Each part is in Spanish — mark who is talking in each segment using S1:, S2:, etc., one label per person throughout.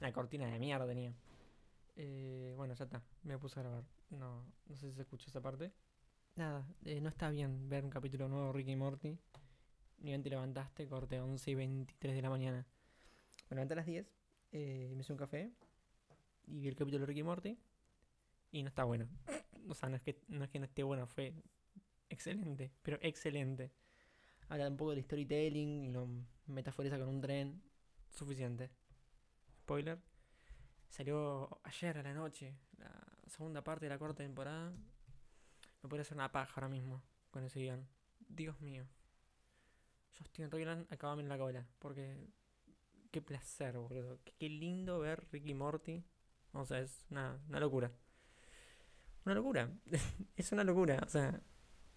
S1: La cortina de mierda tenía. Eh, bueno, ya está. Me puse a grabar. No, no sé si se escucha esa parte. Nada, eh, no está bien ver un capítulo nuevo de Ricky Morty. Ni bien te levantaste, corte 11 y 23 de la mañana. Me levanté a las 10, eh, me hice un café y vi el capítulo de Ricky Morty. Y no está bueno. O sea, no es que no, es que no esté bueno, fue excelente, pero excelente. Habla un poco del storytelling y lo metaforiza con un tren. Suficiente. Spoiler. Salió ayer a la noche, la segunda parte de la cuarta temporada. Me podría hacer una paja ahora mismo con ese guion. Dios mío. Justin Roiland, acabame en la cola. Porque qué placer, boludo. Qué, lindo ver Ricky Morty. O sea, es una locura. Una locura. es una locura. O sea,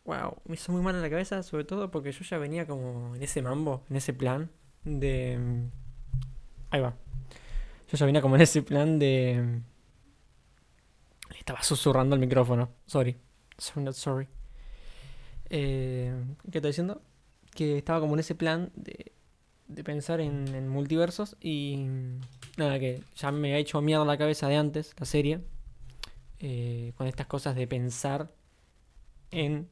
S1: wow. Me hizo muy mal en la cabeza, sobre todo porque yo ya venía como en ese mambo, en ese plan de. Ahí va. Yo ya venía como en ese plan de. Le estaba susurrando el micrófono. Sorry. Sorry, not sorry. Eh, ¿Qué estoy diciendo? Que estaba como en ese plan de, de pensar en, multiversos y. Nada, que ya me ha hecho mierda la cabeza de antes, la serie. eh, con estas cosas de pensar en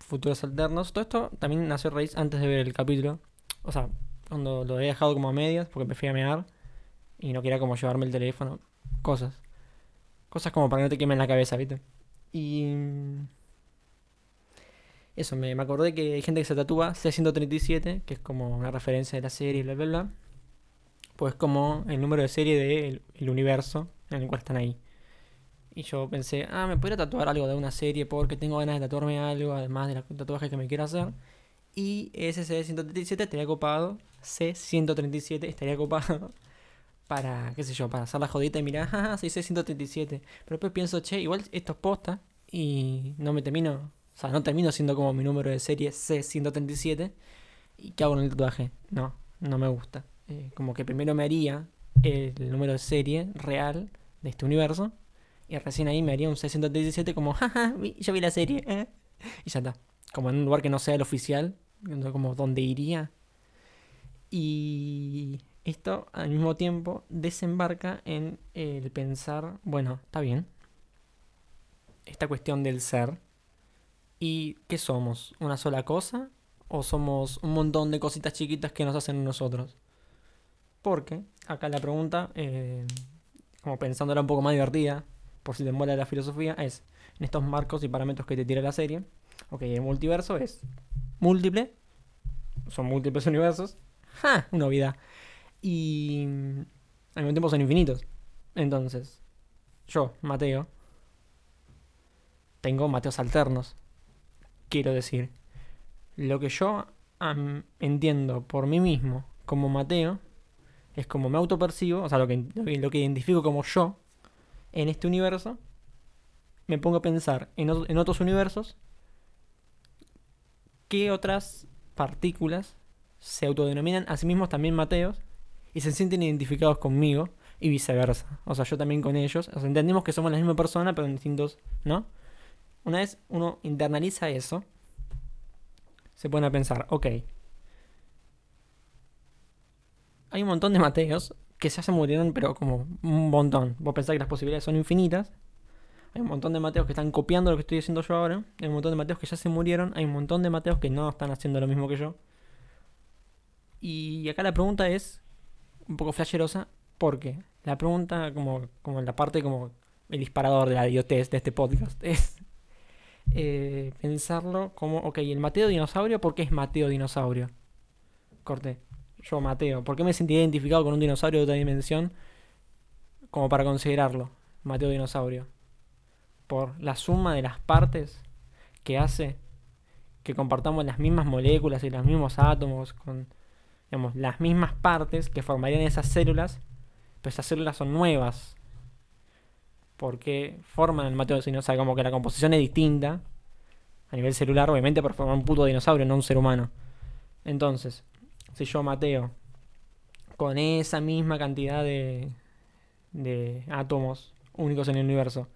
S1: futuros alternos. Todo esto también nació raíz antes de ver el capítulo. O sea, cuando lo he dejado como a medias porque me fui a mear y no quería como llevarme el teléfono. Cosas. Cosas como para que no te quemen la cabeza, ¿viste? Y... Eso, me, me acordé que hay gente que se tatúa C137, que es como una referencia de la serie, bla, bla, bla. Pues como el número de serie del el universo en el cual están ahí. Y yo pensé, ah, me podría tatuar algo de una serie porque tengo ganas de tatuarme algo, además de los tatuajes que me quiero hacer. Y ese C137 estaría copado. C137 estaría copado. Para, qué sé yo, para hacer la jodita y mirar, ah, soy C137. Pero después pienso, che, igual esto es posta. Y no me termino, o sea, no termino siendo como mi número de serie C137. ¿Y qué hago en el tatuaje? No, no me gusta. Eh, como que primero me haría el número de serie real de este universo. Y recién ahí me haría un C137 como, jaja, vi- yo vi la serie. eh". Y ya está. Como en un lugar que no sea el oficial. Como donde iría. Y esto al mismo tiempo desembarca en el pensar, bueno, está bien. Esta cuestión del ser. ¿Y qué somos? ¿Una sola cosa? ¿O somos un montón de cositas chiquitas que nos hacen nosotros? Porque acá la pregunta, eh, como pensándola un poco más divertida, por si te mola la filosofía, es en estos marcos y parámetros que te tira la serie. Ok, el multiverso es múltiple, son múltiples universos. ¡Ja! Una novedad. Y al mismo tiempo son infinitos. Entonces, yo, Mateo, tengo Mateos alternos. Quiero decir, lo que yo entiendo por mí mismo como Mateo es como me autopercibo, o sea, lo que, lo que identifico como yo en este universo, me pongo a pensar en, ot- en otros universos qué otras partículas se autodenominan a sí mismos también Mateos y se sienten identificados conmigo y viceversa. O sea, yo también con ellos. O sea, entendemos que somos la misma persona, pero en distintos, ¿no? Una vez uno internaliza eso, se pone a pensar, ok, hay un montón de Mateos que ya se murieron, pero como un montón. Vos pensás que las posibilidades son infinitas. Hay un montón de Mateos que están copiando lo que estoy haciendo yo ahora. Hay un montón de Mateos que ya se murieron. Hay un montón de Mateos que no están haciendo lo mismo que yo. Y acá la pregunta es un poco flasherosa. porque La pregunta, como, como la parte como el disparador de la idiotez de este podcast, es eh, pensarlo como, ok, el Mateo dinosaurio, ¿por qué es Mateo dinosaurio? Corté. Yo, Mateo, ¿por qué me sentí identificado con un dinosaurio de otra dimensión como para considerarlo Mateo dinosaurio? Por la suma de las partes que hace que compartamos las mismas moléculas y los mismos átomos con digamos, las mismas partes que formarían esas células, pero esas células son nuevas. Porque forman el Mateo dinosaurio, o sea, como que la composición es distinta a nivel celular, obviamente, para formar un puto dinosaurio, no un ser humano. Entonces, si yo, Mateo, con esa misma cantidad de, de átomos únicos en el universo,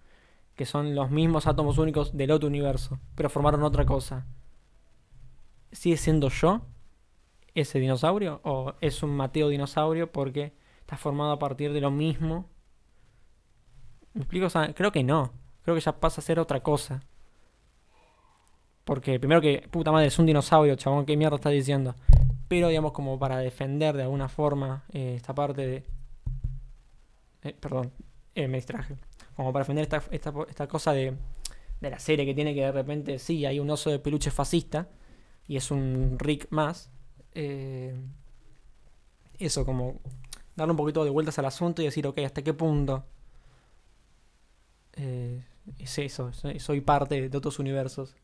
S1: que son los mismos átomos únicos del otro universo, pero formaron otra cosa. ¿Sigue siendo yo ese dinosaurio? ¿O es un Mateo dinosaurio porque está formado a partir de lo mismo? ¿Me explico? creo que no. Creo que ya pasa a ser otra cosa. Porque primero que, puta madre, es un dinosaurio, chabón, ¿qué mierda está diciendo? Pero, digamos, como para defender de alguna forma eh, esta parte de... Eh, perdón, eh, me distraje. Como para defender esta, esta, esta cosa de, de la serie que tiene que de repente, sí, hay un oso de peluche fascista y es un Rick más. eso, como darle un poquito de vueltas al asunto y decir, ok, ¿hasta qué punto es eso? soy parte de otros universos.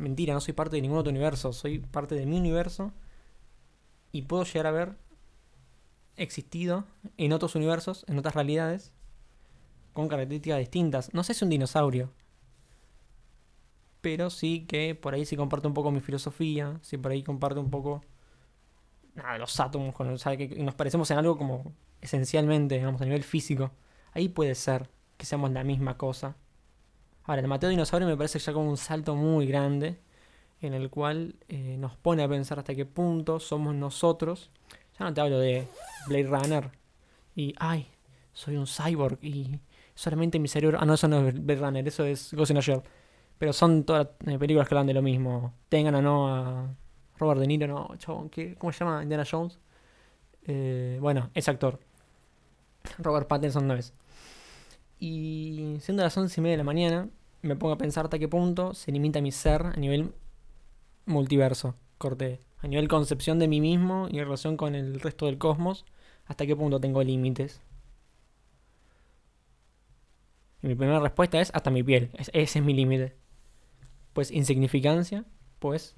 S1: Mentira, no soy parte de ningún otro universo, soy parte de mi universo y puedo llegar a haber existido en otros universos, en otras realidades, con características distintas. No sé si un dinosaurio, pero sí que por ahí sí comparte un poco mi filosofía, sí por ahí comparte un poco nada, los átomos, con, o que nos parecemos en algo como esencialmente, digamos, a nivel físico. Ahí puede ser que seamos la misma cosa. Ahora, el Mateo Dinosaurio me parece ya como un salto muy grande en el cual eh, nos pone a pensar hasta qué punto somos nosotros. Ya no te hablo de Blade Runner y, ay, soy un cyborg y solamente mi cerebro... Ah, no, eso no es Blade Runner, eso es Ghost in a Shell. Pero son todas eh, películas que hablan de lo mismo. Tengan o no a Robert De Niro, no, chabón, ¿cómo se llama? Indiana Jones. Eh, bueno, es actor. Robert Pattinson no es. Y siendo las once y media de la mañana, me pongo a pensar hasta qué punto se limita mi ser a nivel multiverso, corte, a nivel concepción de mí mismo y en relación con el resto del cosmos, hasta qué punto tengo límites. Y mi primera respuesta es hasta mi piel, ese es mi límite. Pues insignificancia, pues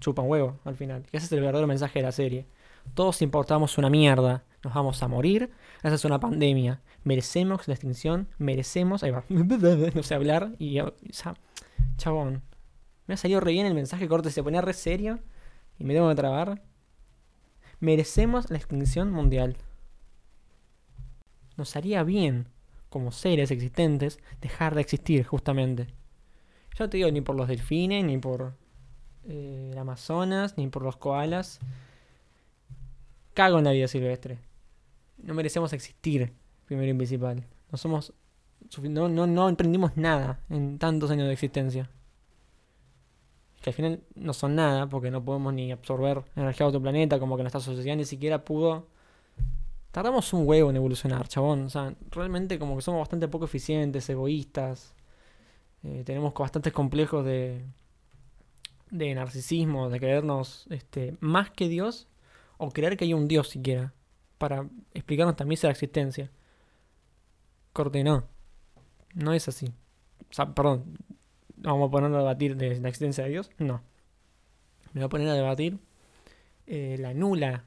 S1: chupa un huevo al final. Ese es el verdadero mensaje de la serie. Todos importamos una mierda, nos vamos a morir, esa es una pandemia, merecemos la extinción, merecemos, ahí va, no sé hablar y, chabón, me ha salido re bien el mensaje corte, se ponía re serio y me tengo que trabar. Merecemos la extinción mundial. Nos haría bien, como seres existentes, dejar de existir, justamente. Yo te digo ni por los delfines, ni por eh, el Amazonas, ni por los koalas. Cago en la vida silvestre. No merecemos existir primero y principal. No somos. No, no, no emprendimos nada en tantos años de existencia. Que al final no son nada, porque no podemos ni absorber energía de otro planeta, como que nuestra sociedad ni siquiera pudo. Tardamos un huevo en evolucionar, chabón. O sea, realmente como que somos bastante poco eficientes, egoístas. Eh, tenemos bastantes complejos de, de narcisismo, de creernos este, más que Dios, o creer que hay un Dios siquiera, para explicarnos también esa existencia corte no. No es así. O sea, perdón. Vamos a ponerlo a debatir de la existencia de Dios. No. Me voy a poner a debatir eh, la nula,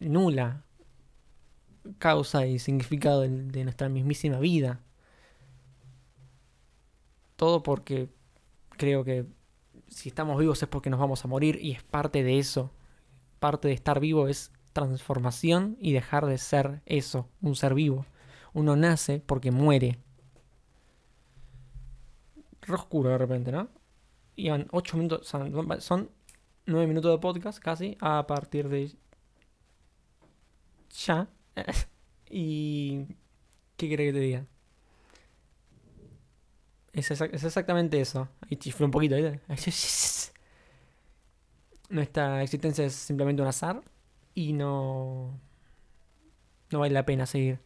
S1: nula causa y significado de, nuestra mismísima vida. Todo porque creo que si estamos vivos es porque nos vamos a morir y es parte de eso. Parte de estar vivo es transformación y dejar de ser eso, un ser vivo uno nace porque muere. Re oscuro de repente, ¿no? Iban 8 minutos, son 9 minutos de podcast casi a partir de ya. y... ¿Qué quiere que te diga? Es, exactamente eso. Y chiflé un poquito. Nuestra existencia es simplemente un azar y no... No vale la pena seguir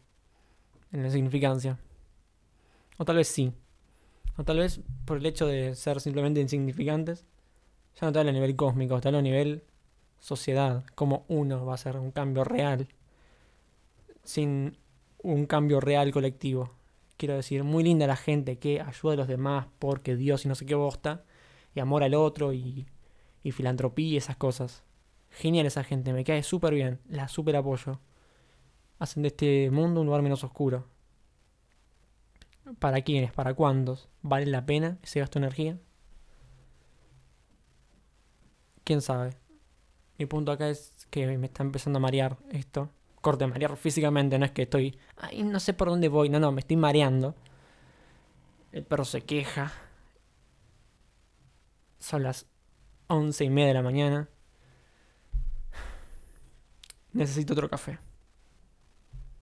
S1: en la significancia. O tal vez sí. O tal vez por el hecho de ser simplemente insignificantes, ya no te habla a nivel cósmico, te habla a nivel sociedad, como uno va a hacer un cambio real sin un cambio real colectivo. Quiero decir, muy linda la gente que ayuda a los demás porque Dios y no sé qué bosta, y amor al otro y, y filantropía y esas cosas. Genial esa gente, me cae súper bien, la súper apoyo hacen de este mundo un lugar menos oscuro. ¿Para quiénes? ¿Para cuántos? ¿Vale la pena ese gasto de energía? ¿Quién sabe? Mi punto acá es que me está empezando a marear esto. Corte, marear físicamente, no es que estoy... Ay, no sé por dónde voy. No, no, me estoy mareando. El perro se queja. Son las once y media de la mañana. Necesito otro café.